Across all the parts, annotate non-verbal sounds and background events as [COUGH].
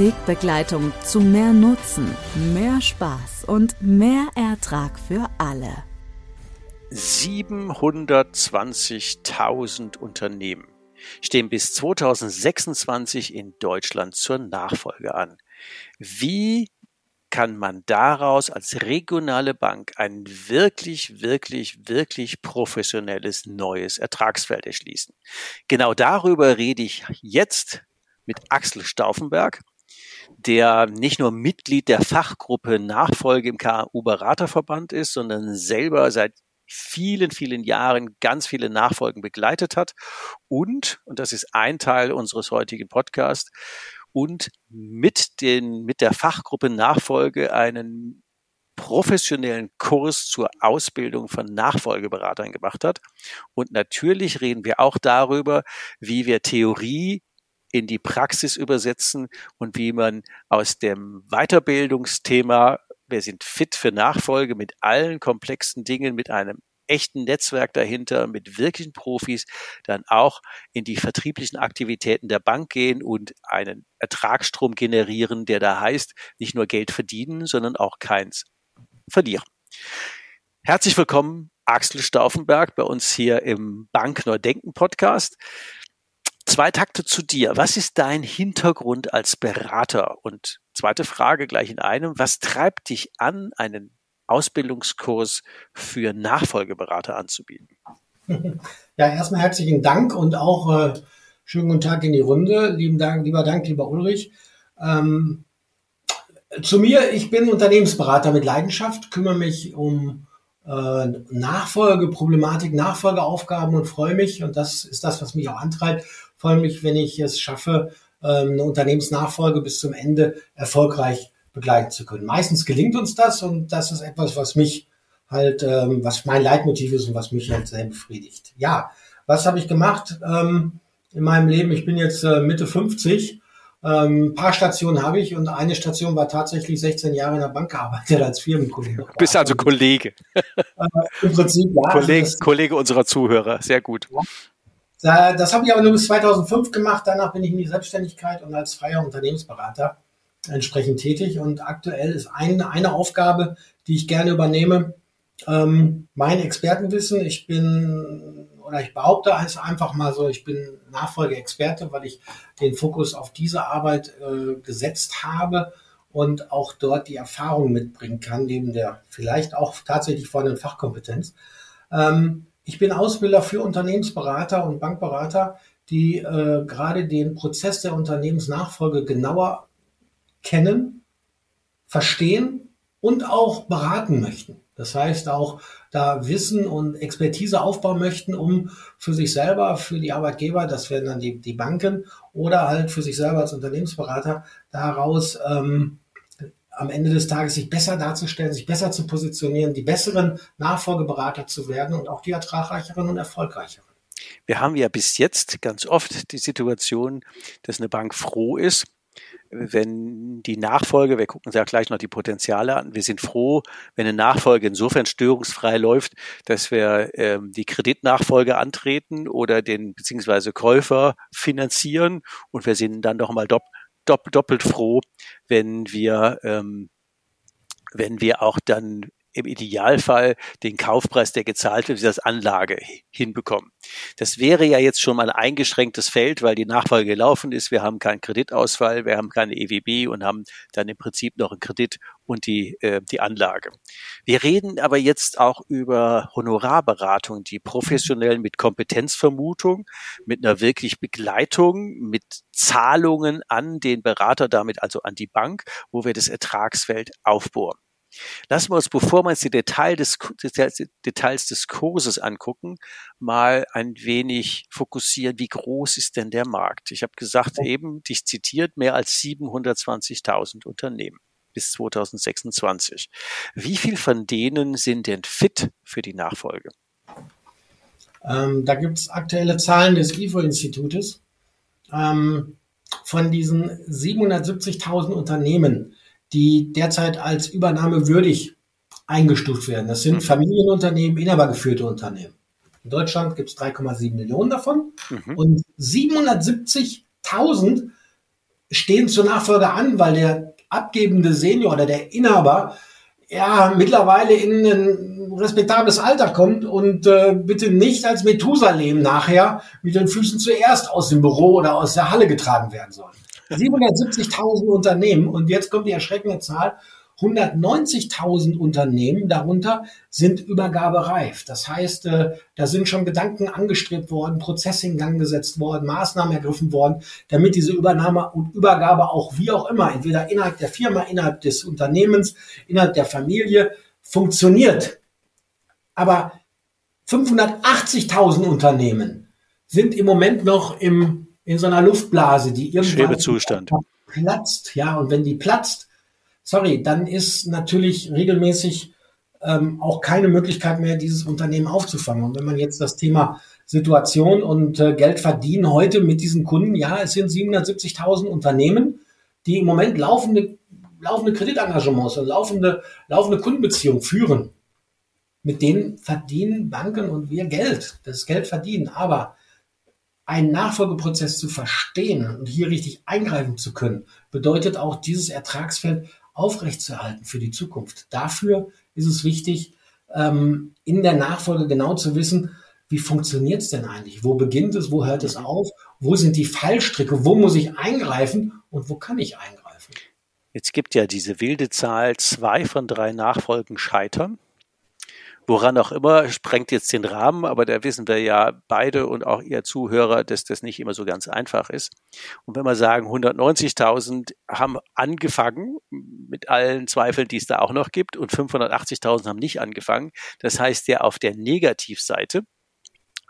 Wegbegleitung zu mehr Nutzen, mehr Spaß und mehr Ertrag für alle. 720.000 Unternehmen stehen bis 2026 in Deutschland zur Nachfolge an. Wie kann man daraus als regionale Bank ein wirklich, wirklich, wirklich professionelles neues Ertragsfeld erschließen? Genau darüber rede ich jetzt mit Axel Stauffenberg, der nicht nur Mitglied der Fachgruppe Nachfolge im KU-Beraterverband ist, sondern selber seit vielen, vielen Jahren ganz viele Nachfolgen begleitet hat und, und das ist ein Teil unseres heutigen Podcasts, und mit den, mit der Fachgruppe Nachfolge einen professionellen Kurs zur Ausbildung von Nachfolgeberatern gemacht hat. Und natürlich reden wir auch darüber, wie wir Theorie in die Praxis übersetzen und wie man aus dem Weiterbildungsthema, wir sind fit für Nachfolge mit allen komplexen Dingen, mit einem echten Netzwerk dahinter, mit wirklichen Profis, dann auch in die vertrieblichen Aktivitäten der Bank gehen und einen Ertragsstrom generieren, der da heißt, nicht nur Geld verdienen, sondern auch keins verlieren. Herzlich willkommen, Axel Stauffenberg, bei uns hier im Bank Neudenken Podcast. Zwei Takte zu dir. Was ist dein Hintergrund als Berater? Und zweite Frage gleich in einem. Was treibt dich an, einen Ausbildungskurs für Nachfolgeberater anzubieten? [LAUGHS] Ja, erstmal herzlichen Dank und auch äh, schönen guten Tag in die Runde. Lieben Dank, lieber Dank, lieber Ulrich. Ähm, zu mir, ich bin Unternehmensberater mit Leidenschaft, kümmere mich um äh, Nachfolgeproblematik, Nachfolgeaufgaben und freue mich, und das ist das, was mich auch antreibt, freue mich, wenn ich es schaffe, ähm, eine Unternehmensnachfolge bis zum Ende erfolgreich begleiten zu können. Meistens gelingt uns das und das ist etwas, was mich halt, ähm, was mein Leitmotiv ist und was mich halt sehr befriedigt. Ja, was habe ich gemacht ähm, in meinem Leben? Ich bin jetzt äh, Mitte 50. Ähm, ein paar Stationen habe ich und eine Station war tatsächlich 16 Jahre in der Bank gearbeitet als Firmenkollege. Du bist also Kollege. Äh, Im Prinzip, ja. Kollege, Kollege unserer Zuhörer, sehr gut. Ja. Das habe ich aber nur bis 2005 gemacht. Danach bin ich in die Selbstständigkeit und als freier Unternehmensberater entsprechend tätig. Und aktuell ist eine, eine Aufgabe, die ich gerne übernehme, ähm, mein Expertenwissen. Ich bin oder ich behaupte es einfach mal so, ich bin Nachfolgeexperte, weil ich den Fokus auf diese Arbeit äh, gesetzt habe und auch dort die Erfahrung mitbringen kann, neben der vielleicht auch tatsächlich vorhandenen Fachkompetenz. Ähm, ich bin Ausbilder für Unternehmensberater und Bankberater, die äh, gerade den Prozess der Unternehmensnachfolge genauer kennen, verstehen und auch beraten möchten. Das heißt auch da Wissen und Expertise aufbauen möchten, um für sich selber, für die Arbeitgeber, das werden dann die, die Banken oder halt für sich selber als Unternehmensberater daraus ähm, am Ende des Tages sich besser darzustellen, sich besser zu positionieren, die besseren Nachfolgeberater zu werden und auch die ertragreicheren und erfolgreicheren. Wir haben ja bis jetzt ganz oft die Situation, dass eine Bank froh ist, wenn die Nachfolge, wir gucken uns ja gleich noch die Potenziale an, wir sind froh, wenn eine Nachfolge insofern störungsfrei läuft, dass wir ähm, die Kreditnachfolge antreten oder den beziehungsweise Käufer finanzieren und wir sind dann doch mal dopp, dopp, doppelt froh, wenn wir ähm, wenn wir auch dann im Idealfall den Kaufpreis, der gezahlt wird, als Anlage hinbekommen. Das wäre ja jetzt schon mal ein eingeschränktes Feld, weil die Nachfolge gelaufen ist. Wir haben keinen Kreditausfall, wir haben keine EWB und haben dann im Prinzip noch einen Kredit und die, äh, die Anlage. Wir reden aber jetzt auch über Honorarberatung, die professionell mit Kompetenzvermutung, mit einer wirklich Begleitung, mit Zahlungen an den Berater, damit also an die Bank, wo wir das Ertragsfeld aufbohren. Lassen wir uns, bevor wir uns die Detail des, Details des Kurses angucken, mal ein wenig fokussieren, wie groß ist denn der Markt? Ich habe gesagt, eben, dich zitiert, mehr als 720.000 Unternehmen bis 2026. Wie viel von denen sind denn fit für die Nachfolge? Ähm, da gibt es aktuelle Zahlen des IFO-Institutes. Ähm, von diesen 770.000 Unternehmen die derzeit als übernahmewürdig eingestuft werden. Das sind Familienunternehmen, inhabergeführte Unternehmen. In Deutschland gibt es 3,7 Millionen davon mhm. und 770.000 stehen zur Nachfolge an, weil der abgebende Senior oder der Inhaber ja mittlerweile in ein respektables Alter kommt und äh, bitte nicht als Methusalem nachher mit den Füßen zuerst aus dem Büro oder aus der Halle getragen werden soll. 770.000 [LAUGHS] Unternehmen und jetzt kommt die erschreckende Zahl. 190.000 Unternehmen darunter sind übergabereif. Das heißt, äh, da sind schon Gedanken angestrebt worden, Prozesse in Gang gesetzt worden, Maßnahmen ergriffen worden, damit diese Übernahme und Übergabe auch wie auch immer, entweder innerhalb der Firma, innerhalb des Unternehmens, innerhalb der Familie funktioniert. Aber 580.000 Unternehmen sind im Moment noch im in so einer Luftblase, die irgendwann platzt. Ja, und wenn die platzt, sorry, dann ist natürlich regelmäßig ähm, auch keine Möglichkeit mehr, dieses Unternehmen aufzufangen. Und wenn man jetzt das Thema Situation und äh, Geld verdienen heute mit diesen Kunden, ja, es sind 770.000 Unternehmen, die im Moment laufende, laufende Kreditengagements und laufende, laufende Kundenbeziehungen führen. Mit denen verdienen Banken und wir Geld. Das Geld verdienen. Aber einen Nachfolgeprozess zu verstehen und hier richtig eingreifen zu können, bedeutet auch dieses Ertragsfeld aufrechtzuerhalten für die Zukunft. Dafür ist es wichtig, ähm, in der Nachfolge genau zu wissen, wie funktioniert es denn eigentlich? Wo beginnt es? Wo hört es auf? Wo sind die Fallstricke? Wo muss ich eingreifen? Und wo kann ich eingreifen? Jetzt gibt ja diese wilde Zahl, zwei von drei Nachfolgen scheitern woran auch immer, sprengt jetzt den Rahmen, aber da wissen wir ja beide und auch ihr Zuhörer, dass das nicht immer so ganz einfach ist. Und wenn wir sagen, 190.000 haben angefangen mit allen Zweifeln, die es da auch noch gibt und 580.000 haben nicht angefangen, das heißt ja auf der Negativseite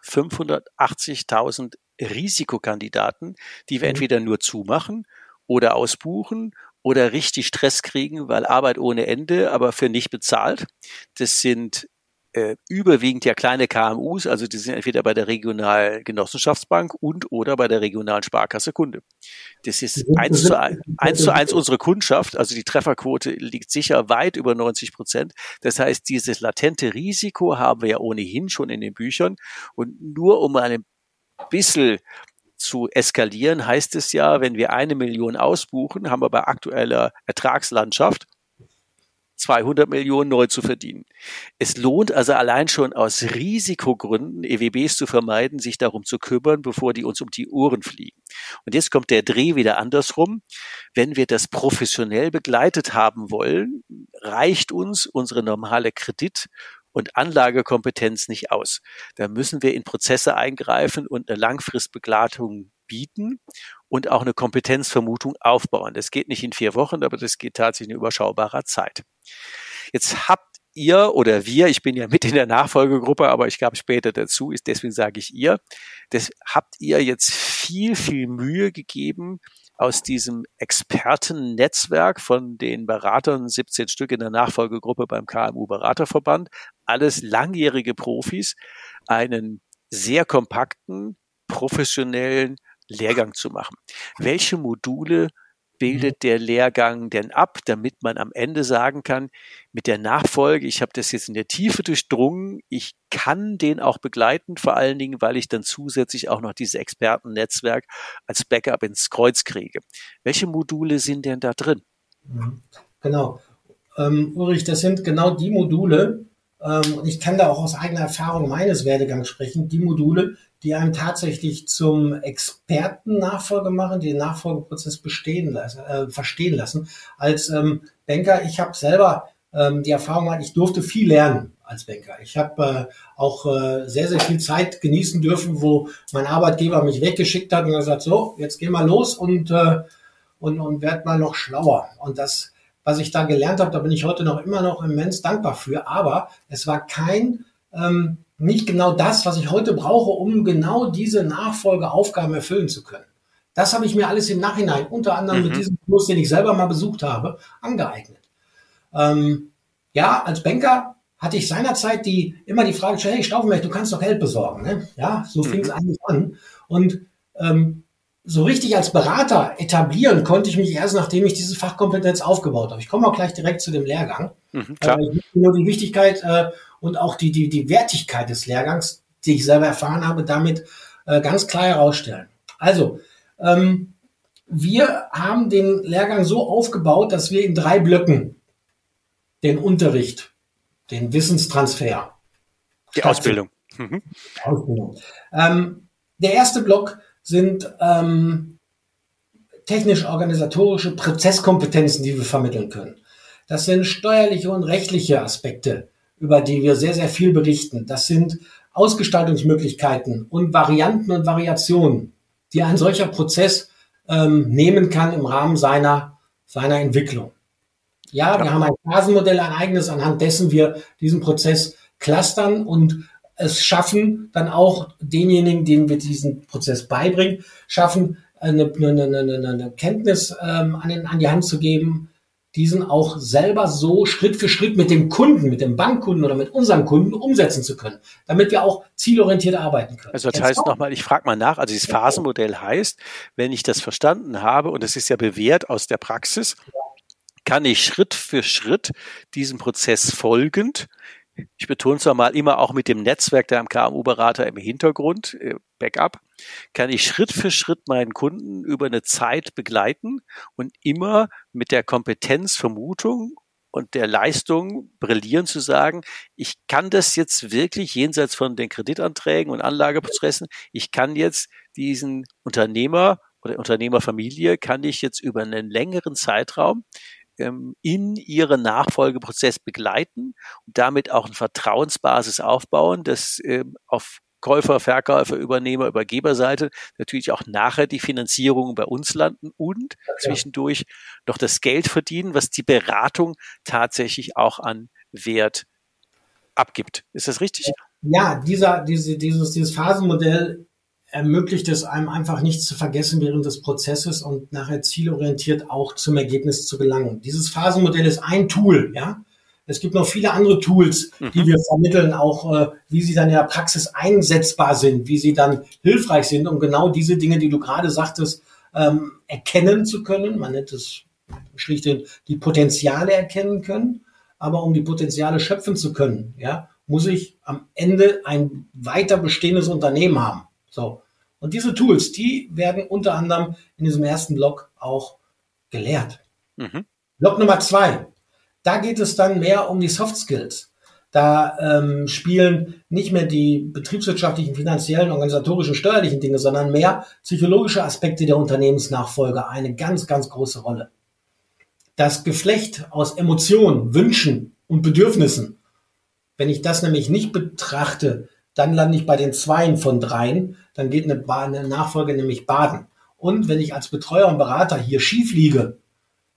580.000 Risikokandidaten, die wir mhm. entweder nur zumachen oder ausbuchen oder richtig Stress kriegen, weil Arbeit ohne Ende, aber für nicht bezahlt. Das sind äh, überwiegend ja kleine KMUs, also die sind entweder bei der regionalen Genossenschaftsbank und oder bei der regionalen Sparkasse Kunde. Das ist eins zu eins, eins zu eins unsere Kundschaft, also die Trefferquote liegt sicher weit über 90 Prozent. Das heißt, dieses latente Risiko haben wir ja ohnehin schon in den Büchern und nur um ein bisschen zu eskalieren, heißt es ja, wenn wir eine Million ausbuchen, haben wir bei aktueller Ertragslandschaft 200 Millionen neu zu verdienen. Es lohnt also allein schon aus Risikogründen, EWBs zu vermeiden, sich darum zu kümmern, bevor die uns um die Ohren fliegen. Und jetzt kommt der Dreh wieder andersrum. Wenn wir das professionell begleitet haben wollen, reicht uns unsere normale Kredit und Anlagekompetenz nicht aus. Da müssen wir in Prozesse eingreifen und eine Langfristbegleitung bieten und auch eine Kompetenzvermutung aufbauen. Das geht nicht in vier Wochen, aber das geht tatsächlich in überschaubarer Zeit. Jetzt habt ihr oder wir, ich bin ja mit in der Nachfolgegruppe, aber ich gab später dazu, ist deswegen sage ich ihr, das habt ihr jetzt viel, viel Mühe gegeben, aus diesem Expertennetzwerk von den Beratern, 17 Stück in der Nachfolgegruppe beim KMU Beraterverband, alles langjährige Profis, einen sehr kompakten, professionellen Lehrgang zu machen. Welche Module bildet mhm. der Lehrgang denn ab, damit man am Ende sagen kann, mit der Nachfolge, ich habe das jetzt in der Tiefe durchdrungen, ich kann den auch begleiten, vor allen Dingen, weil ich dann zusätzlich auch noch dieses Expertennetzwerk als Backup ins Kreuz kriege. Welche Module sind denn da drin? Mhm. Genau. Ähm, Ulrich, das sind genau die Module, ähm, und ich kann da auch aus eigener Erfahrung meines Werdegangs sprechen, die Module, die einem tatsächlich zum Experten Nachfolge machen, den Nachfolgeprozess bestehen lassen, äh, verstehen lassen. Als ähm, Banker, ich habe selber ähm, die Erfahrung gemacht, ich durfte viel lernen als Banker. Ich habe äh, auch äh, sehr, sehr viel Zeit genießen dürfen, wo mein Arbeitgeber mich weggeschickt hat und gesagt, so, jetzt geh mal los und, äh, und, und werd mal noch schlauer. Und das, was ich da gelernt habe, da bin ich heute noch immer noch immens dankbar für. Aber es war kein ähm, nicht genau das, was ich heute brauche, um genau diese Nachfolgeaufgaben erfüllen zu können. Das habe ich mir alles im Nachhinein, unter anderem mhm. mit diesem Kurs, den ich selber mal besucht habe, angeeignet. Ähm, ja, als Banker hatte ich seinerzeit die, immer die Frage gestellt, hey Stauffenberg, du kannst doch Geld besorgen. Ne? Ja, so fing es mhm. eigentlich an. Und ähm, so richtig als Berater etablieren konnte ich mich erst, nachdem ich diese Fachkompetenz aufgebaut habe. Ich komme auch gleich direkt zu dem Lehrgang. Mhm, klar. Äh, nur die Wichtigkeit äh, und auch die, die, die Wertigkeit des Lehrgangs, die ich selber erfahren habe, damit äh, ganz klar herausstellen. Also, ähm, wir haben den Lehrgang so aufgebaut, dass wir in drei Blöcken den Unterricht, den Wissenstransfer. Die Ausbildung. Mhm. Ausbildung. Ähm, der erste Block sind ähm, technisch-organisatorische Prozesskompetenzen, die wir vermitteln können. Das sind steuerliche und rechtliche Aspekte, über die wir sehr, sehr viel berichten. Das sind Ausgestaltungsmöglichkeiten und Varianten und Variationen, die ein solcher Prozess ähm, nehmen kann im Rahmen seiner, seiner Entwicklung. Ja, ja, wir haben ein Phasenmodell, ein eigenes, anhand dessen wir diesen Prozess clustern und es schaffen, dann auch denjenigen, denen wir diesen Prozess beibringen, schaffen, eine, eine, eine, eine Kenntnis ähm, an, an die Hand zu geben, diesen auch selber so Schritt für Schritt mit dem Kunden, mit dem Bankkunden oder mit unseren Kunden umsetzen zu können, damit wir auch zielorientiert arbeiten können. Also das heißt nochmal, ich frage mal nach, also dieses Phasenmodell heißt, wenn ich das verstanden habe, und es ist ja bewährt aus der Praxis, kann ich Schritt für Schritt diesem Prozess folgend ich betone es nochmal, immer auch mit dem Netzwerk der KMU-Berater im Hintergrund, äh, Backup, kann ich Schritt für Schritt meinen Kunden über eine Zeit begleiten und immer mit der Kompetenz, Vermutung und der Leistung brillieren zu sagen, ich kann das jetzt wirklich jenseits von den Kreditanträgen und Anlageprozessen, ich kann jetzt diesen Unternehmer oder Unternehmerfamilie, kann ich jetzt über einen längeren Zeitraum ähm, in ihren Nachfolgeprozess begleiten und damit auch eine Vertrauensbasis aufbauen, dass ähm, auf Käufer, Verkäufer, Übernehmer, Übergeberseite natürlich auch nachher die Finanzierung bei uns landen und zwischendurch noch das Geld verdienen, was die Beratung tatsächlich auch an Wert abgibt. Ist das richtig? Ja, dieser, diese, dieses, dieses Phasenmodell ermöglicht es einem einfach nichts zu vergessen während des Prozesses und nachher zielorientiert auch zum Ergebnis zu gelangen. Dieses Phasenmodell ist ein Tool, ja. Es gibt noch viele andere Tools, die mhm. wir vermitteln, auch äh, wie sie dann in der Praxis einsetzbar sind, wie sie dann hilfreich sind, um genau diese Dinge, die du gerade sagtest, ähm, erkennen zu können. Man nennt es schlicht die Potenziale erkennen können. Aber um die Potenziale schöpfen zu können, ja, muss ich am Ende ein weiter bestehendes Unternehmen haben. So. Und diese Tools, die werden unter anderem in diesem ersten Block auch gelehrt. Mhm. Block Nummer zwei. Da geht es dann mehr um die Soft Skills. Da ähm, spielen nicht mehr die betriebswirtschaftlichen, finanziellen, organisatorischen, steuerlichen Dinge, sondern mehr psychologische Aspekte der Unternehmensnachfolge eine ganz, ganz große Rolle. Das Geflecht aus Emotionen, Wünschen und Bedürfnissen, wenn ich das nämlich nicht betrachte, dann lande ich bei den Zweien von dreien, dann geht eine, eine Nachfolge nämlich baden. Und wenn ich als Betreuer und Berater hier schief liege,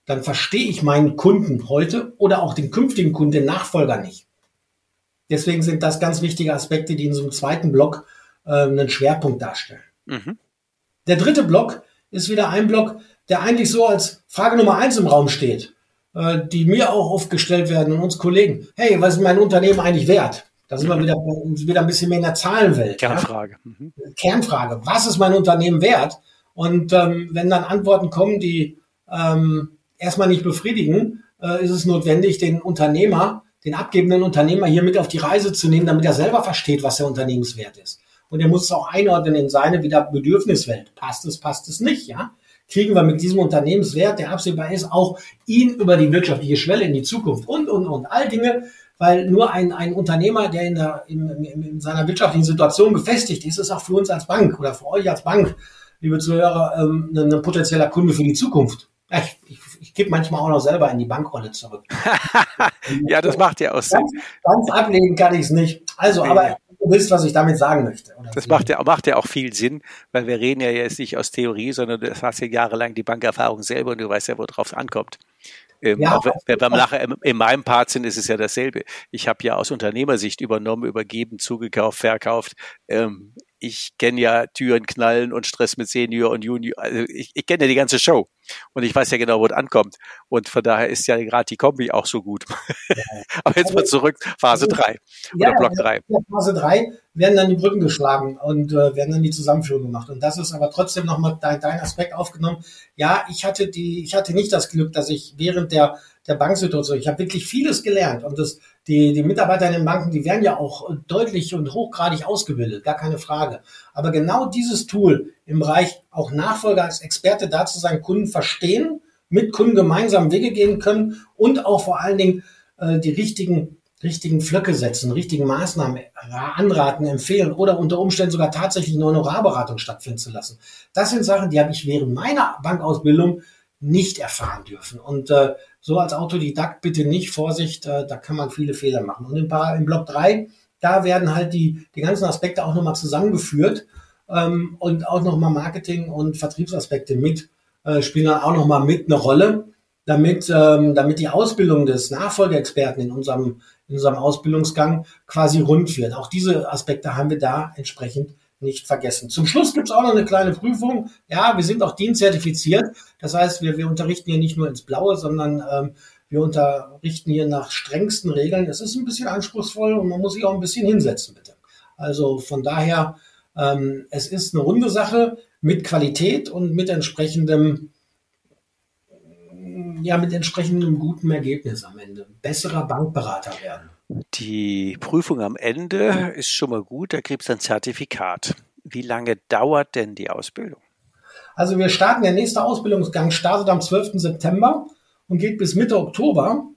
dann verstehe ich meinen Kunden heute oder auch den künftigen Kunden, den Nachfolger nicht. Deswegen sind das ganz wichtige Aspekte, die in so einem zweiten Block äh, einen Schwerpunkt darstellen. Mhm. Der dritte Block ist wieder ein Block, der eigentlich so als Frage Nummer eins im Raum steht, äh, die mir auch oft gestellt werden und uns Kollegen. Hey, was ist mein Unternehmen eigentlich wert? Da sind wir wieder, wieder ein bisschen mehr in der Zahlenwelt. Kernfrage. Ja? Mhm. Kernfrage. Was ist mein Unternehmen wert? Und ähm, wenn dann Antworten kommen, die ähm, erstmal nicht befriedigen, äh, ist es notwendig, den Unternehmer, den abgebenden Unternehmer hier mit auf die Reise zu nehmen, damit er selber versteht, was der Unternehmenswert ist. Und er muss es auch einordnen in seine wieder Bedürfniswelt. Passt es, passt es nicht, ja? Kriegen wir mit diesem Unternehmenswert, der absehbar ist, auch ihn über die wirtschaftliche Schwelle in die Zukunft und, und, und. All Dinge, weil nur ein, ein Unternehmer, der in, der, in, in, in seiner wirtschaftlichen Situation gefestigt ist, ist auch für uns als Bank oder für euch als Bank, liebe Zuhörer, ähm, ein, ein potenzieller Kunde für die Zukunft. Ich, ich, ich gebe manchmal auch noch selber in die Bankrolle zurück. [LAUGHS] ja, das macht ja auch Sinn. Ganz, ganz ablehnen kann ich es nicht. Also, aber du willst, was ich damit sagen möchte. das macht ja, macht ja auch viel Sinn, weil wir reden ja jetzt nicht aus Theorie, sondern du hast ja jahrelang die Bankerfahrung selber und du weißt ja, worauf es ankommt. Ähm, ja, auch wenn wir nachher in meinem Part sind, ist es ja dasselbe. Ich habe ja aus Unternehmersicht übernommen, übergeben, zugekauft, verkauft. Ähm, ich kenne ja Türen knallen und Stress mit Senior und Junior. Also ich, ich kenne ja die ganze Show und ich weiß ja genau, wo es ankommt. Und von daher ist ja gerade die Kombi auch so gut. Ja. [LAUGHS] Aber jetzt mal zurück, Phase 3 ja, oder Block 3. Phase 3 werden dann die Brücken geschlagen und äh, werden dann die Zusammenführung gemacht. Und das ist aber trotzdem nochmal dein, dein Aspekt aufgenommen. Ja, ich hatte die, ich hatte nicht das Glück, dass ich während der der Banksituation. Ich habe wirklich vieles gelernt und das, die, die Mitarbeiter in den Banken, die werden ja auch deutlich und hochgradig ausgebildet, gar keine Frage. Aber genau dieses Tool im Bereich auch Nachfolger als Experte da zu sein, Kunden verstehen, mit Kunden gemeinsam Wege gehen können und auch vor allen Dingen äh, die richtigen richtigen Flöcke setzen, richtigen Maßnahmen anraten, empfehlen oder unter Umständen sogar tatsächlich eine Honorarberatung stattfinden zu lassen. Das sind Sachen, die habe ich während meiner Bankausbildung nicht erfahren dürfen. Und äh, so als Autodidakt bitte nicht, Vorsicht, äh, da kann man viele Fehler machen. Und im, im Block 3, da werden halt die, die ganzen Aspekte auch nochmal zusammengeführt ähm, und auch nochmal Marketing und Vertriebsaspekte mit, äh, spielen dann auch nochmal mit eine Rolle, damit, ähm, damit die Ausbildung des Nachfolgeexperten in unserem, in unserem Ausbildungsgang quasi rund wird. Auch diese Aspekte haben wir da entsprechend nicht vergessen. Zum Schluss gibt es auch noch eine kleine Prüfung. Ja, wir sind auch DIN zertifiziert. Das heißt, wir, wir unterrichten hier nicht nur ins Blaue, sondern ähm, wir unterrichten hier nach strengsten Regeln. Es ist ein bisschen anspruchsvoll und man muss sich auch ein bisschen hinsetzen, bitte. Also von daher, ähm, es ist eine runde Sache mit Qualität und mit entsprechendem, ja, mit entsprechendem guten Ergebnis am Ende. Besserer Bankberater werden. Die Prüfung am Ende ist schon mal gut, da kriegst du ein Zertifikat. Wie lange dauert denn die Ausbildung? Also wir starten, der nächste Ausbildungsgang startet am 12. September und geht bis Mitte Oktober.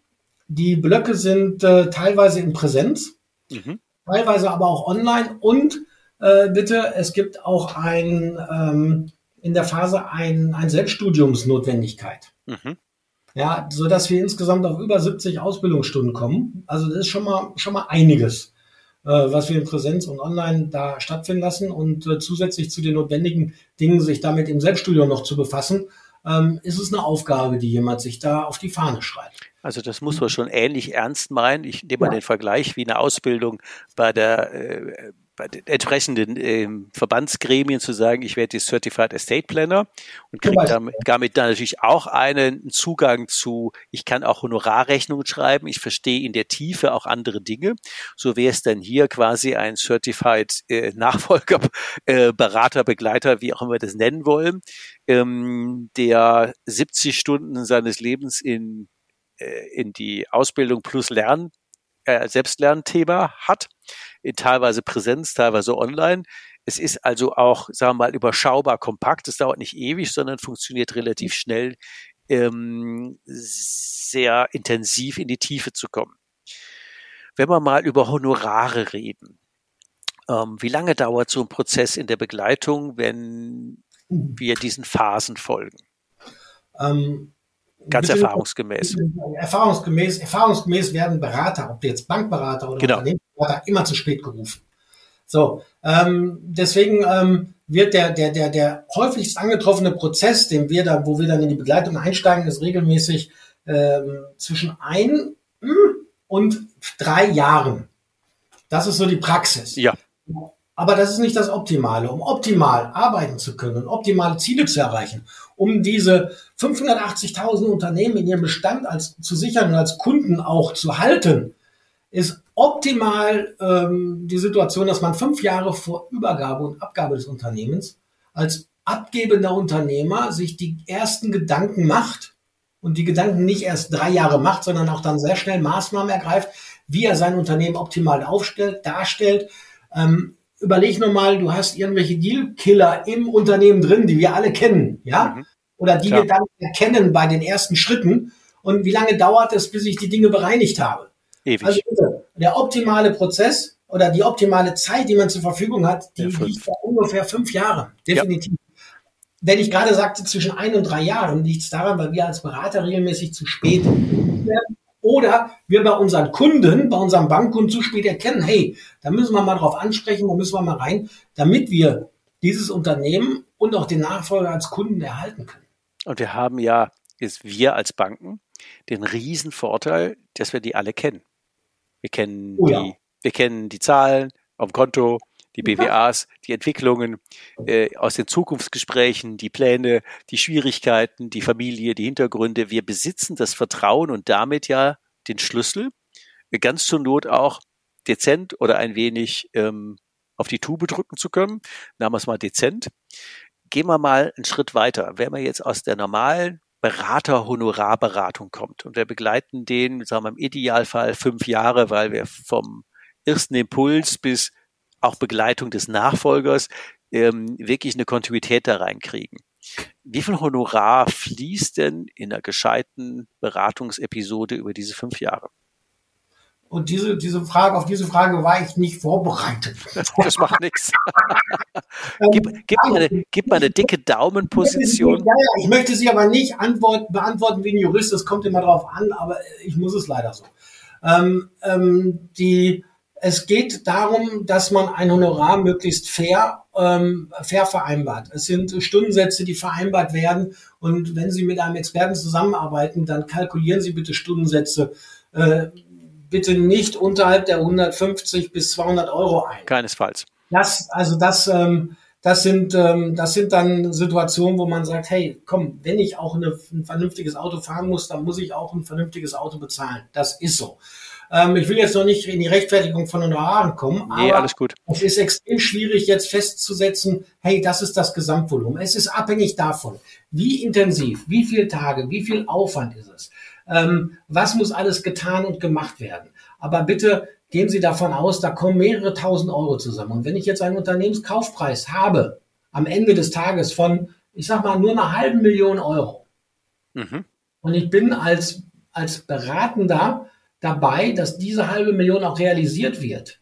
Die Blöcke sind äh, teilweise in Präsenz, mhm. teilweise aber auch online und äh, bitte, es gibt auch ein, ähm, in der Phase ein, ein Selbststudiumsnotwendigkeit. Mhm. Ja, so dass wir insgesamt auf über 70 Ausbildungsstunden kommen. Also das ist schon mal, schon mal einiges, äh, was wir in Präsenz und online da stattfinden lassen. Und äh, zusätzlich zu den notwendigen Dingen, sich damit im Selbststudium noch zu befassen, ähm, ist es eine Aufgabe, die jemand sich da auf die Fahne schreibt. Also das muss man schon ähnlich ernst meinen. Ich nehme mal ja. den Vergleich wie eine Ausbildung bei der äh, entsprechenden äh, Verbandsgremien zu sagen, ich werde jetzt Certified Estate Planner und kriege damit, damit dann natürlich auch einen Zugang zu, ich kann auch Honorarrechnungen schreiben, ich verstehe in der Tiefe auch andere Dinge. So wäre es dann hier quasi ein Certified äh, Nachfolger, äh, Berater, Begleiter, wie auch immer wir das nennen wollen, ähm, der 70 Stunden seines Lebens in, äh, in die Ausbildung plus Lernen äh, Selbstlernthema hat, in teilweise Präsenz, teilweise online. Es ist also auch, sagen wir mal, überschaubar kompakt. Es dauert nicht ewig, sondern funktioniert relativ schnell, ähm, sehr intensiv in die Tiefe zu kommen. Wenn wir mal über Honorare reden, ähm, wie lange dauert so ein Prozess in der Begleitung, wenn wir diesen Phasen folgen? Ähm, Ganz erfahrungsgemäß. Erfahrungsgemäß, erfahrungsgemäß werden Berater, ob jetzt Bankberater oder genau. Unternehmensberater, immer zu spät gerufen. So, ähm, deswegen ähm, wird der, der, der, der häufigst angetroffene Prozess, den wir da, wo wir dann in die Begleitung einsteigen, ist regelmäßig ähm, zwischen ein und drei Jahren. Das ist so die Praxis. Ja. Aber das ist nicht das Optimale. Um optimal arbeiten zu können und optimale Ziele zu erreichen, um diese 580.000 Unternehmen in ihrem Bestand als, zu sichern und als Kunden auch zu halten, ist optimal ähm, die Situation, dass man fünf Jahre vor Übergabe und Abgabe des Unternehmens als abgebender Unternehmer sich die ersten Gedanken macht und die Gedanken nicht erst drei Jahre macht, sondern auch dann sehr schnell Maßnahmen ergreift, wie er sein Unternehmen optimal aufstellt, darstellt, ähm, überleg nochmal, du hast irgendwelche Deal-Killer im Unternehmen drin, die wir alle kennen, ja? Mhm. Oder die Klar. wir dann erkennen bei den ersten Schritten. Und wie lange dauert es, bis ich die Dinge bereinigt habe? Ewig. Also bitte, Der optimale Prozess oder die optimale Zeit, die man zur Verfügung hat, die ja, liegt bei ungefähr fünf Jahre. Definitiv. Ja. Wenn ich gerade sagte, zwischen ein und drei Jahren, liegt es daran, weil wir als Berater regelmäßig zu spät werden oder wir bei unseren Kunden, bei unserem Bankkunden zu spät erkennen, hey, da müssen wir mal drauf ansprechen, da müssen wir mal rein, damit wir dieses Unternehmen und auch den Nachfolger als Kunden erhalten können. Und wir haben ja, ist wir als Banken, den riesen Vorteil, dass wir die alle kennen. Wir kennen oh ja. die, wir kennen die Zahlen auf dem Konto, die BWAs, die Entwicklungen äh, aus den Zukunftsgesprächen, die Pläne, die Schwierigkeiten, die Familie, die Hintergründe. Wir besitzen das Vertrauen und damit ja den Schlüssel, ganz zur Not auch dezent oder ein wenig ähm, auf die Tube drücken zu können. Es mal dezent. Gehen wir mal einen Schritt weiter. Wenn man jetzt aus der normalen Berater-Honorarberatung kommt und wir begleiten den, sagen wir im Idealfall fünf Jahre, weil wir vom ersten Impuls bis auch Begleitung des Nachfolgers ähm, wirklich eine Kontinuität da reinkriegen. Wie viel Honorar fließt denn in einer gescheiten Beratungsepisode über diese fünf Jahre? Und diese, diese Frage, auf diese Frage war ich nicht vorbereitet. [LAUGHS] Das macht nichts. [LAUGHS] gib, gib, mal eine, gib mal eine dicke Daumenposition. Ja, ja, ich möchte sie aber nicht antworten, beantworten wie ein Jurist, das kommt immer drauf an, aber ich muss es leider so. Ähm, ähm, die, es geht darum, dass man ein Honorar möglichst fair, ähm, fair vereinbart. Es sind Stundensätze, die vereinbart werden. Und wenn Sie mit einem Experten zusammenarbeiten, dann kalkulieren Sie bitte Stundensätze. Äh, bitte nicht unterhalb der 150 bis 200 Euro ein. Keinesfalls. Das, also das, ähm, das sind, ähm, das sind dann Situationen, wo man sagt, hey, komm, wenn ich auch eine, ein vernünftiges Auto fahren muss, dann muss ich auch ein vernünftiges Auto bezahlen. Das ist so. Ähm, ich will jetzt noch nicht in die Rechtfertigung von Honoraren kommen, nee, aber es ist extrem schwierig jetzt festzusetzen, hey, das ist das Gesamtvolumen. Es ist abhängig davon, wie intensiv, wie viele Tage, wie viel Aufwand ist es, ähm, was muss alles getan und gemacht werden. Aber bitte gehen Sie davon aus, da kommen mehrere tausend Euro zusammen. Und wenn ich jetzt einen Unternehmenskaufpreis habe, am Ende des Tages von, ich sag mal, nur einer halben Million Euro, mhm. und ich bin als, als Beratender dabei, dass diese halbe Million auch realisiert wird,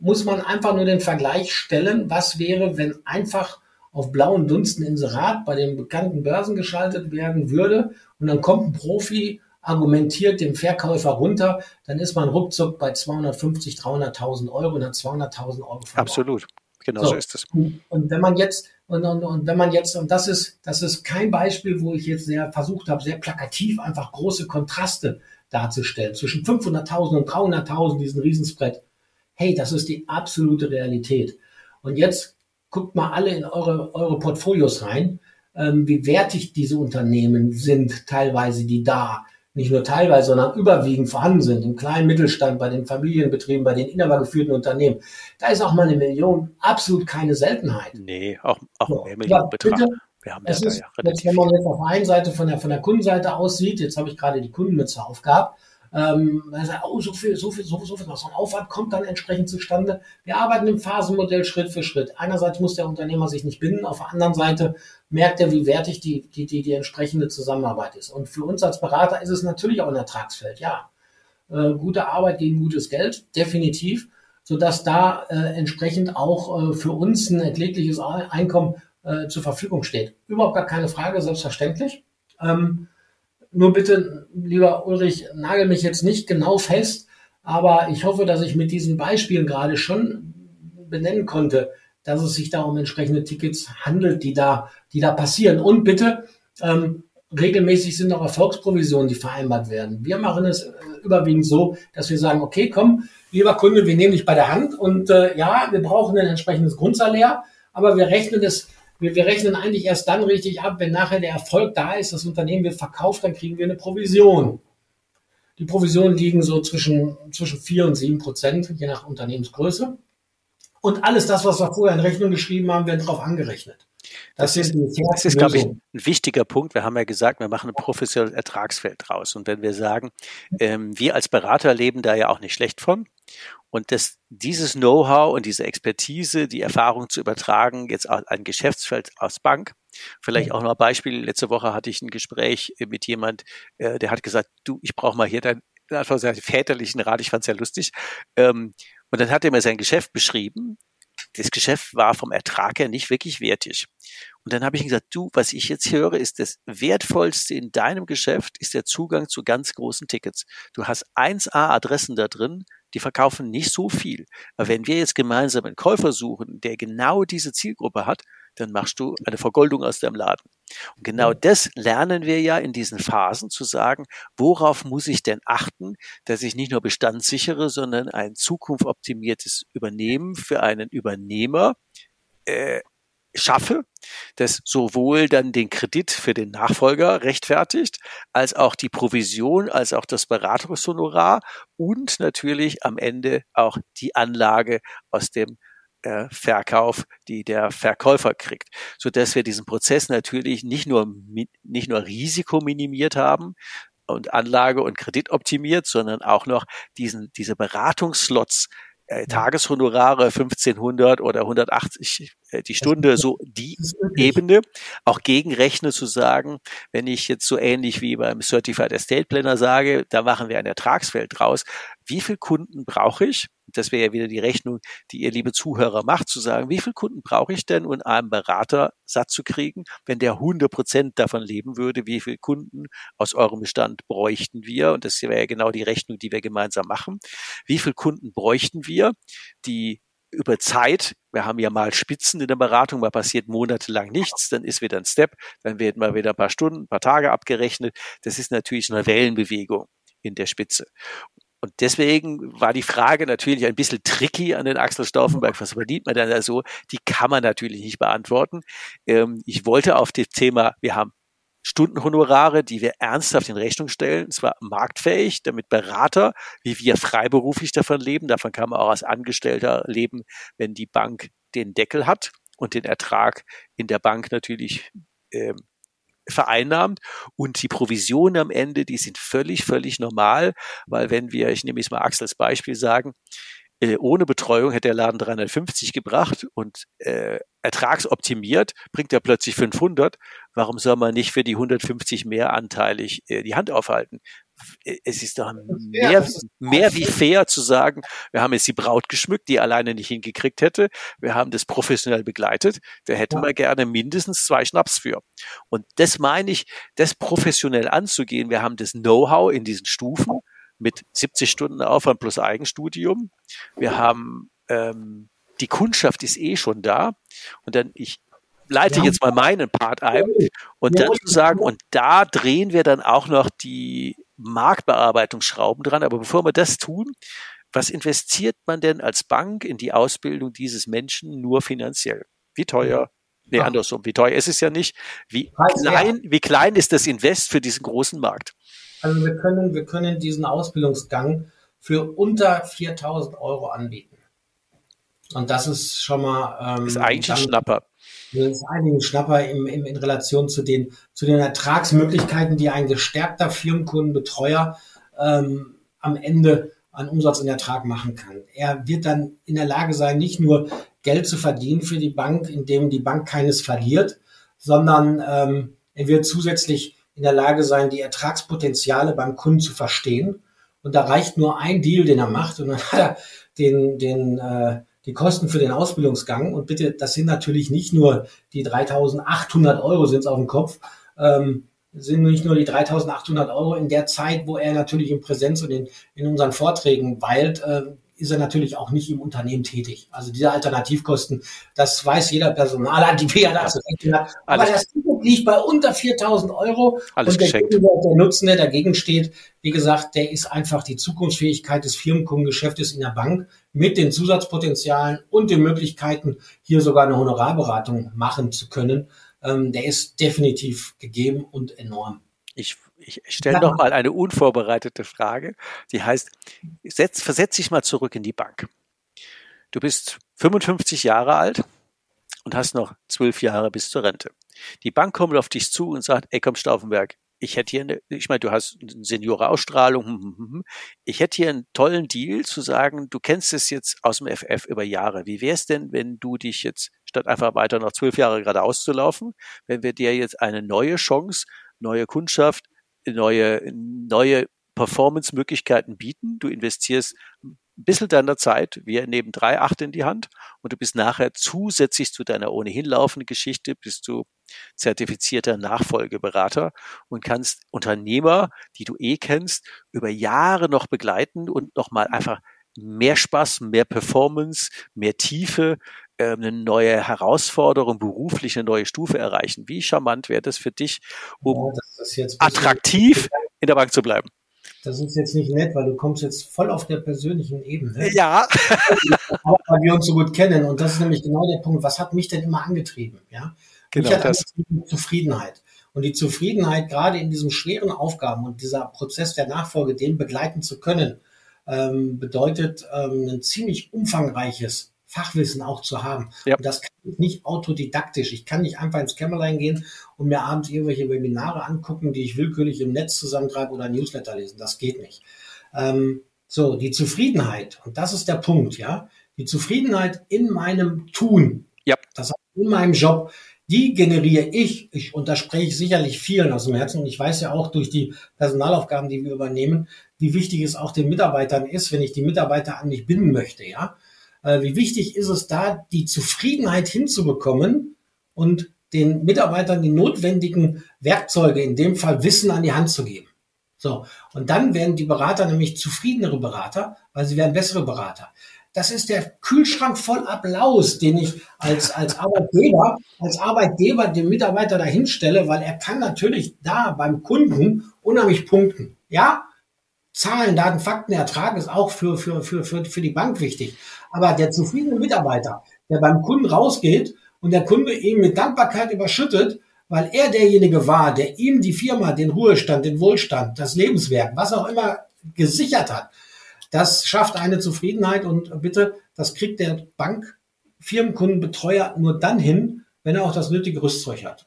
muss man einfach nur den Vergleich stellen, was wäre, wenn einfach auf blauen Dunsten Inserat bei den bekannten Börsen geschaltet werden würde und dann kommt ein Profi, argumentiert dem Verkäufer runter, dann ist man ruckzuck bei 250, 300.000 Euro und hat 200.000 Euro verloren. Absolut, genau so, so ist es. Und wenn man jetzt und, und, und wenn man jetzt, und das ist, das ist kein Beispiel, wo ich jetzt sehr versucht habe, sehr plakativ einfach große Kontraste darzustellen. Zwischen 500.000 und 300.000 diesen Riesenspread. Hey, das ist die absolute Realität. Und jetzt guckt mal alle in eure, eure Portfolios rein, ähm, wie wertig diese Unternehmen sind, teilweise, die da nicht nur teilweise, sondern überwiegend vorhanden sind, im kleinen Mittelstand, bei den Familienbetrieben, bei den inhabergeführten Unternehmen. Da ist auch mal eine Million absolut keine Seltenheit. Nee, auch, auch mehr Millionenbetrag. Bitte, wir haben das ist, ja jetzt, wenn man jetzt auf der einen Seite von der, von der Kundenseite aussieht, jetzt habe ich gerade die Kundenmütze aufgehabt, ähm, sagt, oh, so viel, so viel, so viel, so viel, so ein Aufwand kommt dann entsprechend zustande. Wir arbeiten im Phasenmodell Schritt für Schritt. Einerseits muss der Unternehmer sich nicht binden, auf der anderen Seite merkt er, wie wertig die, die, die, die entsprechende Zusammenarbeit ist. Und für uns als Berater ist es natürlich auch ein Ertragsfeld, ja. Äh, gute Arbeit gegen gutes Geld, definitiv, sodass da äh, entsprechend auch äh, für uns ein erklägliches Einkommen äh, zur Verfügung steht. Überhaupt gar keine Frage, selbstverständlich. Ähm, nur bitte, lieber Ulrich, nagel mich jetzt nicht genau fest, aber ich hoffe, dass ich mit diesen Beispielen gerade schon benennen konnte, dass es sich da um entsprechende Tickets handelt, die da, die da passieren. Und bitte, ähm, regelmäßig sind auch Erfolgsprovisionen, die vereinbart werden. Wir machen es äh, überwiegend so, dass wir sagen, okay, komm, lieber Kunde, wir nehmen dich bei der Hand und äh, ja, wir brauchen ein entsprechendes Grundsalär, aber wir rechnen es wir, wir rechnen eigentlich erst dann richtig ab, wenn nachher der Erfolg da ist, das Unternehmen wird verkauft, dann kriegen wir eine Provision. Die Provisionen liegen so zwischen, zwischen 4 und 7 Prozent, je nach Unternehmensgröße. Und alles das, was wir vorher in Rechnung geschrieben haben, wird darauf angerechnet. Das, das, ist, das ist, glaube ich, ein wichtiger Punkt. Wir haben ja gesagt, wir machen ein professionelles Ertragsfeld draus. Und wenn wir sagen, ähm, wir als Berater leben da ja auch nicht schlecht von. Und das, dieses Know-how und diese Expertise, die Erfahrung zu übertragen, jetzt ein Geschäftsfeld aus Bank. Vielleicht auch noch ein Beispiel. Letzte Woche hatte ich ein Gespräch mit jemand, äh, der hat gesagt, du, ich brauche mal hier dein väterlichen Rat, ich fand es ja lustig. Ähm, und dann hat er mir sein Geschäft beschrieben. Das Geschäft war vom Ertrag her nicht wirklich wertig. Und dann habe ich gesagt, du, was ich jetzt höre, ist das Wertvollste in deinem Geschäft, ist der Zugang zu ganz großen Tickets. Du hast 1A Adressen da drin, die verkaufen nicht so viel. Aber wenn wir jetzt gemeinsam einen Käufer suchen, der genau diese Zielgruppe hat, dann machst du eine Vergoldung aus deinem Laden. Und genau das lernen wir ja in diesen Phasen zu sagen, worauf muss ich denn achten, dass ich nicht nur Bestand sichere, sondern ein zukunftsoptimiertes Übernehmen für einen Übernehmer äh, schaffe, das sowohl dann den Kredit für den Nachfolger rechtfertigt, als auch die Provision, als auch das Beratungshonorar und natürlich am Ende auch die Anlage aus dem äh, Verkauf, die der Verkäufer kriegt, so dass wir diesen Prozess natürlich nicht nur nicht nur Risiko minimiert haben und Anlage und Kredit optimiert, sondern auch noch diesen diese Beratungsslots äh, Tageshonorare 1500 oder 180 äh, die Stunde, so die Ebene, auch gegenrechne zu sagen, wenn ich jetzt so ähnlich wie beim Certified Estate Planner sage, da machen wir ein Ertragsfeld draus, wie viel Kunden brauche ich? Das wäre ja wieder die Rechnung, die ihr liebe Zuhörer macht, zu sagen, wie viel Kunden brauche ich denn, um einen Berater satt zu kriegen? Wenn der 100 Prozent davon leben würde, wie viel Kunden aus eurem Bestand bräuchten wir? Und das wäre ja genau die Rechnung, die wir gemeinsam machen. Wie viel Kunden bräuchten wir, die über Zeit, wir haben ja mal Spitzen in der Beratung, mal passiert monatelang nichts, dann ist wieder ein Step, dann werden mal wieder ein paar Stunden, ein paar Tage abgerechnet. Das ist natürlich eine Wellenbewegung in der Spitze. Und deswegen war die Frage natürlich ein bisschen tricky an den Axel Stauffenberg. Was verdient man denn da so? Die kann man natürlich nicht beantworten. Ähm, ich wollte auf das Thema, wir haben Stundenhonorare, die wir ernsthaft in Rechnung stellen, zwar marktfähig, damit Berater, wie wir freiberuflich davon leben, davon kann man auch als Angestellter leben, wenn die Bank den Deckel hat und den Ertrag in der Bank natürlich ähm, vereinnahmt und die Provisionen am Ende, die sind völlig, völlig normal, weil wenn wir, ich nehme jetzt mal Axel als Beispiel sagen, äh, ohne Betreuung hätte der Laden 350 gebracht und äh, ertragsoptimiert bringt er plötzlich 500. Warum soll man nicht für die 150 mehr anteilig äh, die Hand aufhalten? Es ist doch mehr, mehr wie fair zu sagen, wir haben jetzt die Braut geschmückt, die alleine nicht hingekriegt hätte. Wir haben das professionell begleitet. Da hätte ja. man gerne mindestens zwei Schnaps für. Und das meine ich, das professionell anzugehen. Wir haben das Know-how in diesen Stufen mit 70 Stunden Aufwand plus Eigenstudium. Wir haben ähm, die Kundschaft ist eh schon da. Und dann, ich leite jetzt mal meinen Part ein und dann zu sagen, und da drehen wir dann auch noch die Marktbearbeitungsschrauben dran. Aber bevor wir das tun, was investiert man denn als Bank in die Ausbildung dieses Menschen nur finanziell? Wie teuer? Nee, andersrum. Wie teuer ist es ja nicht? Wie klein, wie klein ist das Invest für diesen großen Markt? Also wir können, wir können diesen Ausbildungsgang für unter 4000 Euro anbieten. Und das ist schon mal. Ähm, ist eigentlich ein Schnapper. Das ist eigentlich ein Schnapper im, im, in Relation zu den, zu den Ertragsmöglichkeiten, die ein gestärkter Firmenkundenbetreuer ähm, am Ende an Umsatz und Ertrag machen kann. Er wird dann in der Lage sein, nicht nur Geld zu verdienen für die Bank, indem die Bank keines verliert, sondern ähm, er wird zusätzlich in der Lage sein, die Ertragspotenziale beim Kunden zu verstehen. Und da reicht nur ein Deal, den er macht, und dann hat er den, den äh, die Kosten für den Ausbildungsgang. Und bitte, das sind natürlich nicht nur die 3.800 Euro sind es auf dem Kopf, ähm, sind nicht nur die 3.800 Euro in der Zeit, wo er natürlich in Präsenz und in, in unseren Vorträgen weilt, äh, ist er natürlich auch nicht im Unternehmen tätig. Also diese Alternativkosten, das weiß jeder Personaler, [LAUGHS] die wir ja dazu hat. Aber das liegt bei unter 4000 Euro. Alles und der, geschenkt. der Nutzen, der dagegen steht, wie gesagt, der ist einfach die Zukunftsfähigkeit des Firmenkundengeschäftes in der Bank mit den Zusatzpotenzialen und den Möglichkeiten, hier sogar eine Honorarberatung machen zu können. Ähm, der ist definitiv gegeben und enorm. Ich ich stelle ja. noch mal eine unvorbereitete Frage. Die heißt, setz, versetz dich mal zurück in die Bank. Du bist 55 Jahre alt und hast noch zwölf Jahre bis zur Rente. Die Bank kommt auf dich zu und sagt, ey komm Stauffenberg, ich hätte hier eine, ich meine, du hast eine Seniore-Ausstrahlung, hm, hm, hm, ich hätte hier einen tollen Deal zu sagen, du kennst es jetzt aus dem FF über Jahre. Wie wäre es denn, wenn du dich jetzt, statt einfach weiter noch zwölf Jahre geradeaus zu laufen, wenn wir dir jetzt eine neue Chance, neue Kundschaft, neue, neue Performance-Möglichkeiten bieten. Du investierst ein bisschen deiner Zeit, wir nehmen drei Acht in die Hand und du bist nachher zusätzlich zu deiner ohnehin laufenden Geschichte, bist du zertifizierter Nachfolgeberater und kannst Unternehmer, die du eh kennst, über Jahre noch begleiten und nochmal einfach mehr Spaß, mehr Performance, mehr Tiefe, eine neue Herausforderung, beruflich eine neue Stufe erreichen. Wie charmant wäre das für dich, um ja, attraktiv in der Bank zu bleiben? Das ist jetzt nicht nett, weil du kommst jetzt voll auf der persönlichen Ebene. Ja. weil wir uns so gut kennen. Und das ist nämlich genau der Punkt. Was hat mich denn immer angetrieben? Ja. Genau das. Zufriedenheit. Und die Zufriedenheit, gerade in diesen schweren Aufgaben und dieser Prozess der Nachfolge, den begleiten zu können, ähm, bedeutet ähm, ein ziemlich umfangreiches Fachwissen auch zu haben. Ja. Und das kann ich nicht autodidaktisch. Ich kann nicht einfach ins Kämmerlein gehen und mir abends irgendwelche Webinare angucken, die ich willkürlich im Netz zusammentrage oder Newsletter lesen. Das geht nicht. Ähm, so, die Zufriedenheit, und das ist der Punkt, ja, die Zufriedenheit in meinem Tun, ja. das heißt in meinem Job, die generiere ich. Ich unterspreche sicherlich vielen aus dem Herzen und ich weiß ja auch durch die Personalaufgaben, die wir übernehmen, wie wichtig es auch den Mitarbeitern ist, wenn ich die Mitarbeiter an mich binden möchte, ja. Äh, wie wichtig ist es da, die Zufriedenheit hinzubekommen und den Mitarbeitern die notwendigen Werkzeuge, in dem Fall Wissen an die Hand zu geben. So. Und dann werden die Berater nämlich zufriedenere Berater, weil sie werden bessere Berater. Das ist der Kühlschrank voll Applaus, den ich als, als Arbeitgeber, als Arbeitgeber dem Mitarbeiter dahinstelle, weil er kann natürlich da beim Kunden unheimlich punkten. Ja, Zahlen, Daten, Fakten, Ertrag ist auch für, für, für, für, für die Bank wichtig. Aber der zufriedene Mitarbeiter, der beim Kunden rausgeht und der Kunde ihn mit Dankbarkeit überschüttet, weil er derjenige war, der ihm die Firma, den Ruhestand, den Wohlstand, das Lebenswerk, was auch immer gesichert hat, das schafft eine Zufriedenheit und bitte, das kriegt der Bank, Firmenkundenbetreuer nur dann hin, wenn er auch das nötige Rüstzeug hat.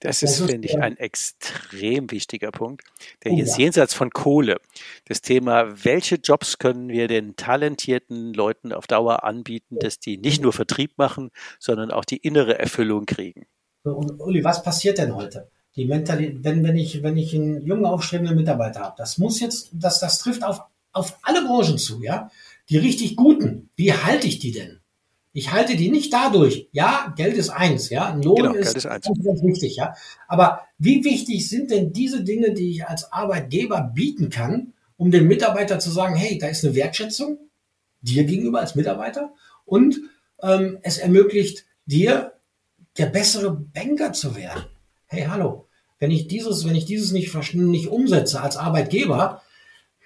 Das ist, finde ich, ein extrem wichtiger Punkt. Der oh, jetzt jenseits von Kohle. Das Thema, welche Jobs können wir den talentierten Leuten auf Dauer anbieten, dass die nicht nur Vertrieb machen, sondern auch die innere Erfüllung kriegen. Und Uli, was passiert denn heute? Die Mentalität, wenn, wenn ich, wenn ich einen jungen aufstrebenden Mitarbeiter habe, das muss jetzt, das, das trifft auf, auf alle Branchen zu, ja? Die richtig guten, wie halte ich die denn? Ich halte die nicht dadurch. Ja, Geld ist eins, ja. Lohn genau, ist, ist ganz, ganz wichtig, ja. Aber wie wichtig sind denn diese Dinge, die ich als Arbeitgeber bieten kann, um dem Mitarbeiter zu sagen, hey, da ist eine Wertschätzung dir gegenüber als Mitarbeiter und ähm, es ermöglicht dir, der bessere Banker zu werden. Hey, hallo, wenn ich dieses, wenn ich dieses nicht, nicht umsetze als Arbeitgeber,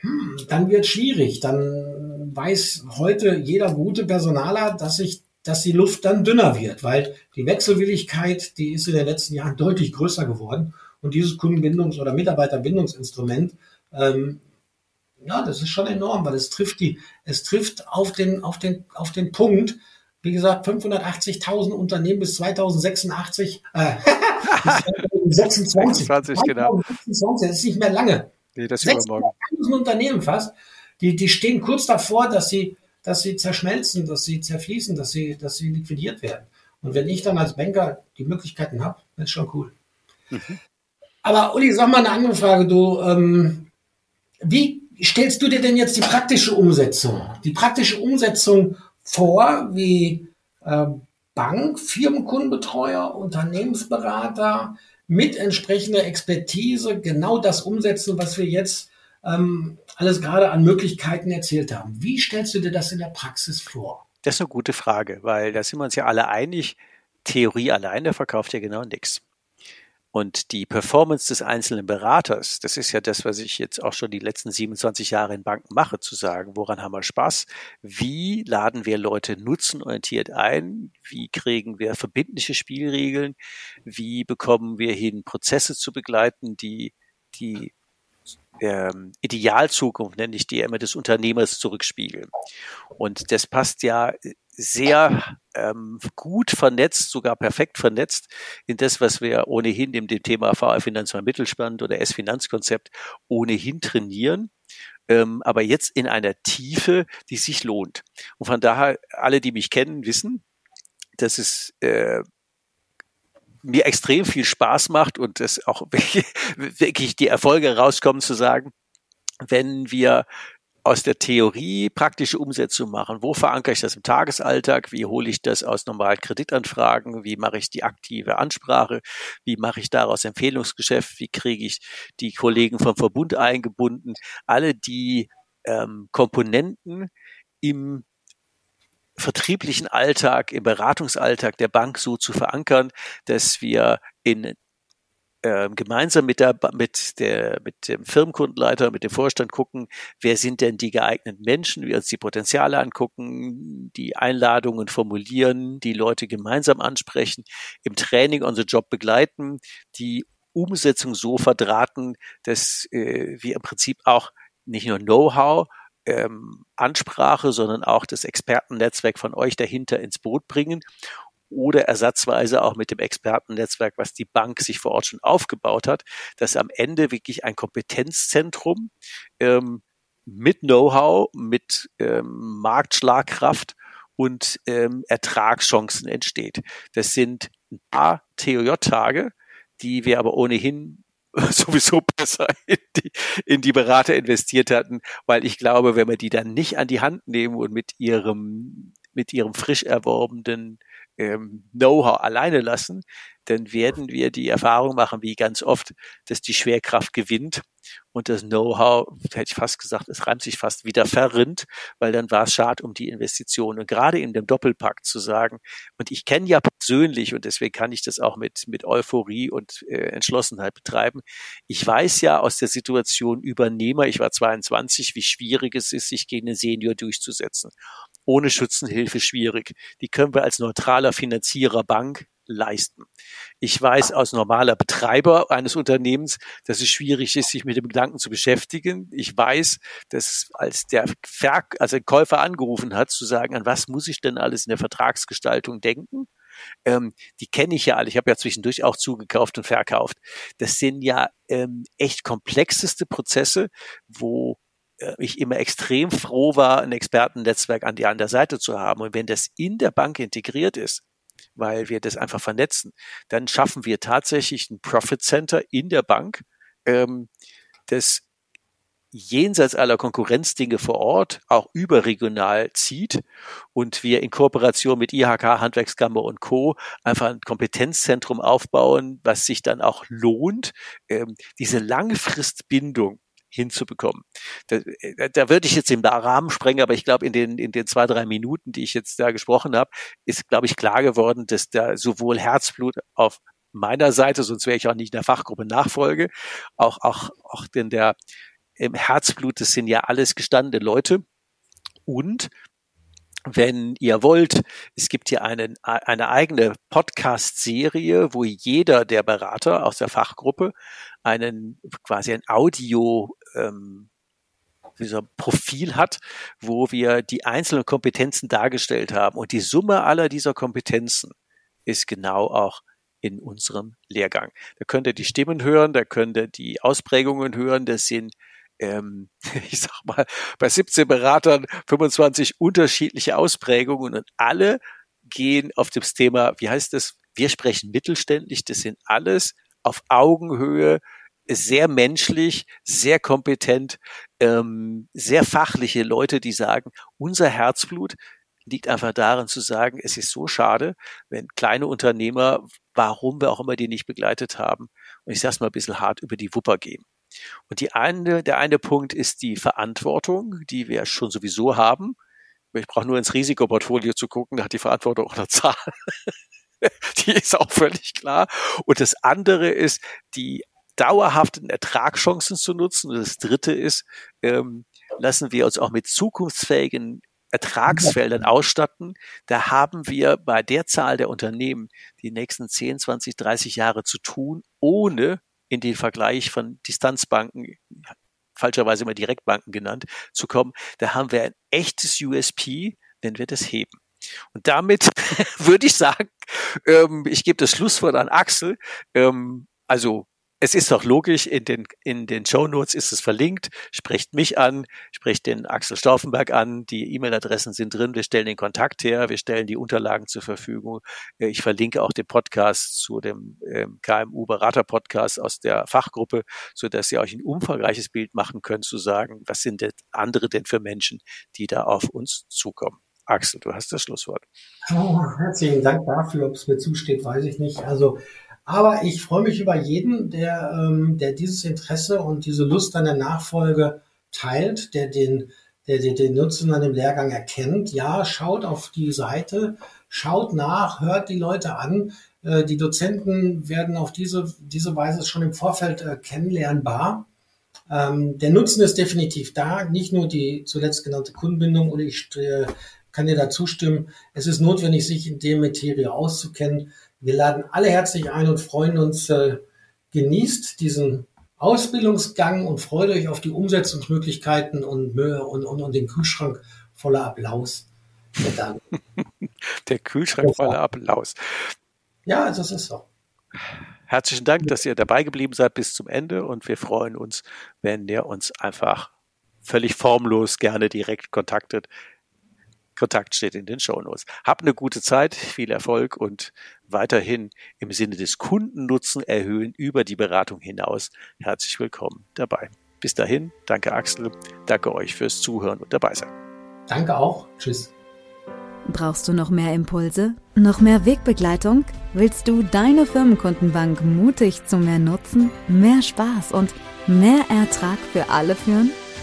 hm, dann wird schwierig. Dann weiß heute jeder gute Personaler, dass sich dass die Luft dann dünner wird, weil die Wechselwilligkeit, die ist in den letzten Jahren deutlich größer geworden. Und dieses Kundenbindungs- oder Mitarbeiterbindungsinstrument, ähm, ja, das ist schon enorm, weil es trifft die, es trifft auf den, auf den, auf den Punkt, wie gesagt, 580.000 Unternehmen bis 2086, äh, [LAUGHS] bis 26, 26, genau. 26, das ist nicht mehr lange. Nee, das übermorgen. Unternehmen fast, die, die stehen kurz davor, dass sie, dass sie zerschmelzen, dass sie zerfließen, dass sie, dass sie liquidiert werden. Und wenn ich dann als Banker die Möglichkeiten habe, ist schon cool. Mhm. Aber Uli, sag mal eine andere Frage. Du, ähm, wie stellst du dir denn jetzt die praktische Umsetzung, die praktische Umsetzung vor, wie äh, Bank, Firmenkundenbetreuer, Unternehmensberater, mit entsprechender Expertise genau das umsetzen, was wir jetzt ähm, alles gerade an Möglichkeiten erzählt haben. Wie stellst du dir das in der Praxis vor? Das ist eine gute Frage, weil da sind wir uns ja alle einig, Theorie alleine verkauft ja genau nichts. Und die Performance des einzelnen Beraters, das ist ja das, was ich jetzt auch schon die letzten 27 Jahre in Banken mache, zu sagen, woran haben wir Spaß? Wie laden wir Leute nutzenorientiert ein? Wie kriegen wir verbindliche Spielregeln? Wie bekommen wir hin, Prozesse zu begleiten, die die ähm, Idealzukunft, nenne ich die immer, des Unternehmers zurückspiegeln. Und das passt ja sehr ähm, gut vernetzt, sogar perfekt vernetzt in das, was wir ohnehin dem, dem Thema VR Finanzmal Mittelstand oder S-Finanzkonzept ohnehin trainieren. Ähm, aber jetzt in einer Tiefe, die sich lohnt. Und von daher, alle, die mich kennen, wissen, dass es äh, mir extrem viel Spaß macht und es auch [LAUGHS] wirklich die Erfolge rauskommen zu sagen, wenn wir aus der Theorie praktische Umsetzung machen. Wo verankere ich das im Tagesalltag? Wie hole ich das aus normalen Kreditanfragen? Wie mache ich die aktive Ansprache? Wie mache ich daraus Empfehlungsgeschäft? Wie kriege ich die Kollegen vom Verbund eingebunden? Alle die ähm, Komponenten im vertrieblichen Alltag, im Beratungsalltag der Bank so zu verankern, dass wir in äh, gemeinsam mit der, mit der, mit dem Firmenkundenleiter, mit dem Vorstand gucken, wer sind denn die geeigneten Menschen, wir uns die Potenziale angucken, die Einladungen formulieren, die Leute gemeinsam ansprechen, im Training unser Job begleiten, die Umsetzung so verdrahten, dass äh, wir im Prinzip auch nicht nur Know-how, ähm, Ansprache, sondern auch das Expertennetzwerk von euch dahinter ins Boot bringen oder ersatzweise auch mit dem Expertennetzwerk, was die Bank sich vor Ort schon aufgebaut hat, dass am Ende wirklich ein Kompetenzzentrum ähm, mit Know-how, mit ähm, Marktschlagkraft und ähm, Ertragschancen entsteht. Das sind ein paar TOJ-Tage, die wir aber ohnehin [LAUGHS] sowieso besser in die, in die Berater investiert hatten, weil ich glaube, wenn wir die dann nicht an die Hand nehmen und mit ihrem mit ihrem frisch erworbenen ähm, Know-how alleine lassen, dann werden wir die Erfahrung machen, wie ganz oft, dass die Schwerkraft gewinnt und das Know-how, hätte ich fast gesagt, es reimt sich fast wieder verrinnt, weil dann war es schad um die Investition. Und gerade in dem Doppelpakt zu sagen, und ich kenne ja persönlich, und deswegen kann ich das auch mit, mit Euphorie und äh, Entschlossenheit betreiben, ich weiß ja aus der Situation Übernehmer, ich war 22, wie schwierig es ist, sich gegen den Senior durchzusetzen. Ohne Schützenhilfe schwierig. Die können wir als neutraler Finanzierer Bank leisten. Ich weiß aus normaler Betreiber eines Unternehmens, dass es schwierig ist, sich mit dem Gedanken zu beschäftigen. Ich weiß, dass als der Ver also der Käufer angerufen hat, zu sagen, an was muss ich denn alles in der Vertragsgestaltung denken? Ähm, die kenne ich ja alle. Ich habe ja zwischendurch auch zugekauft und verkauft. Das sind ja ähm, echt komplexeste Prozesse, wo ich immer extrem froh war, ein Expertennetzwerk an die andere Seite zu haben. Und wenn das in der Bank integriert ist, weil wir das einfach vernetzen. Dann schaffen wir tatsächlich ein Profit Center in der Bank, ähm, das jenseits aller Konkurrenzdinge vor Ort auch überregional zieht und wir in Kooperation mit IHK, Handwerkskammer und Co. einfach ein Kompetenzzentrum aufbauen, was sich dann auch lohnt, ähm, diese Langfristbindung hinzubekommen. Da, äh, da würde ich jetzt den Rahmen sprengen, aber ich glaube, in den, in den zwei, drei Minuten, die ich jetzt da gesprochen habe, ist, glaube ich, klar geworden, dass da sowohl Herzblut auf meiner Seite, sonst wäre ich auch nicht in der Fachgruppe Nachfolge, auch, auch, auch denn der im Herzblut, das sind ja alles gestandene Leute. Und wenn ihr wollt, es gibt hier einen, eine eigene Podcast-Serie, wo jeder der Berater aus der Fachgruppe einen quasi ein Audio ähm, dieser Profil hat, wo wir die einzelnen Kompetenzen dargestellt haben. Und die Summe aller dieser Kompetenzen ist genau auch in unserem Lehrgang. Da könnt ihr die Stimmen hören, da könnt ihr die Ausprägungen hören. Das sind ähm, [LAUGHS] ich sag mal, bei 17 Beratern 25 unterschiedliche Ausprägungen und alle gehen auf das Thema, wie heißt das? Wir sprechen mittelständlich, das sind alles auf Augenhöhe, sehr menschlich, sehr kompetent, ähm, sehr fachliche Leute, die sagen, unser Herzblut liegt einfach darin zu sagen, es ist so schade, wenn kleine Unternehmer, warum wir auch immer die nicht begleitet haben, und ich sage es mal ein bisschen hart, über die Wupper gehen. Und die eine, der eine Punkt ist die Verantwortung, die wir schon sowieso haben. Ich brauche nur ins Risikoportfolio zu gucken, da hat die Verantwortung auch eine Zahl. [LAUGHS] die ist auch völlig klar. Und das andere ist, die dauerhaften Ertragschancen zu nutzen. Und das dritte ist, ähm, lassen wir uns auch mit zukunftsfähigen Ertragsfeldern ausstatten. Da haben wir bei der Zahl der Unternehmen die nächsten 10, 20, 30 Jahre zu tun, ohne in den Vergleich von Distanzbanken, falscherweise immer Direktbanken genannt, zu kommen. Da haben wir ein echtes USP, wenn wir das heben. Und damit [LAUGHS] würde ich sagen, ähm, ich gebe das Schlusswort an Axel. Ähm, also es ist doch logisch, in den, in den Show Notes ist es verlinkt. Sprecht mich an, sprecht den Axel Stauffenberg an. Die E-Mail-Adressen sind drin. Wir stellen den Kontakt her. Wir stellen die Unterlagen zur Verfügung. Äh, ich verlinke auch den Podcast zu dem ähm, KMU-Berater-Podcast aus der Fachgruppe, so dass ihr euch ein umfangreiches Bild machen könnt, zu sagen, was sind denn andere denn für Menschen, die da auf uns zukommen. Axel, du hast das Schlusswort. Oh, herzlichen Dank dafür. Ob es mir zusteht, weiß ich nicht. Also aber ich freue mich über jeden, der, ähm, der dieses Interesse und diese Lust an der Nachfolge teilt, der den, der, der den Nutzen an dem Lehrgang erkennt. Ja, schaut auf die Seite, schaut nach, hört die Leute an. Äh, die Dozenten werden auf diese, diese Weise schon im Vorfeld äh, kennenlernbar. Ähm, der Nutzen ist definitiv da, nicht nur die zuletzt genannte Kundenbindung oder ich äh, kann dir da zustimmen. Es ist notwendig, sich in dem Materie auszukennen. Wir laden alle herzlich ein und freuen uns, äh, genießt diesen Ausbildungsgang und freut euch auf die Umsetzungsmöglichkeiten und, und, und, und den Kühlschrank voller Applaus. Der, [LAUGHS] Der Kühlschrank voller Applaus. Ja, das ist so. Herzlichen Dank, dass ihr dabei geblieben seid bis zum Ende und wir freuen uns, wenn ihr uns einfach völlig formlos gerne direkt kontaktet. Kontakt steht in den Shownotes. Habt eine gute Zeit, viel Erfolg und weiterhin im Sinne des Kundennutzen erhöhen über die Beratung hinaus. Herzlich willkommen dabei. Bis dahin, danke Axel, danke euch fürs Zuhören und dabei sein. Danke auch. Tschüss. Brauchst du noch mehr Impulse? Noch mehr Wegbegleitung? Willst du deine Firmenkundenbank mutig zu mehr Nutzen, mehr Spaß und mehr Ertrag für alle führen?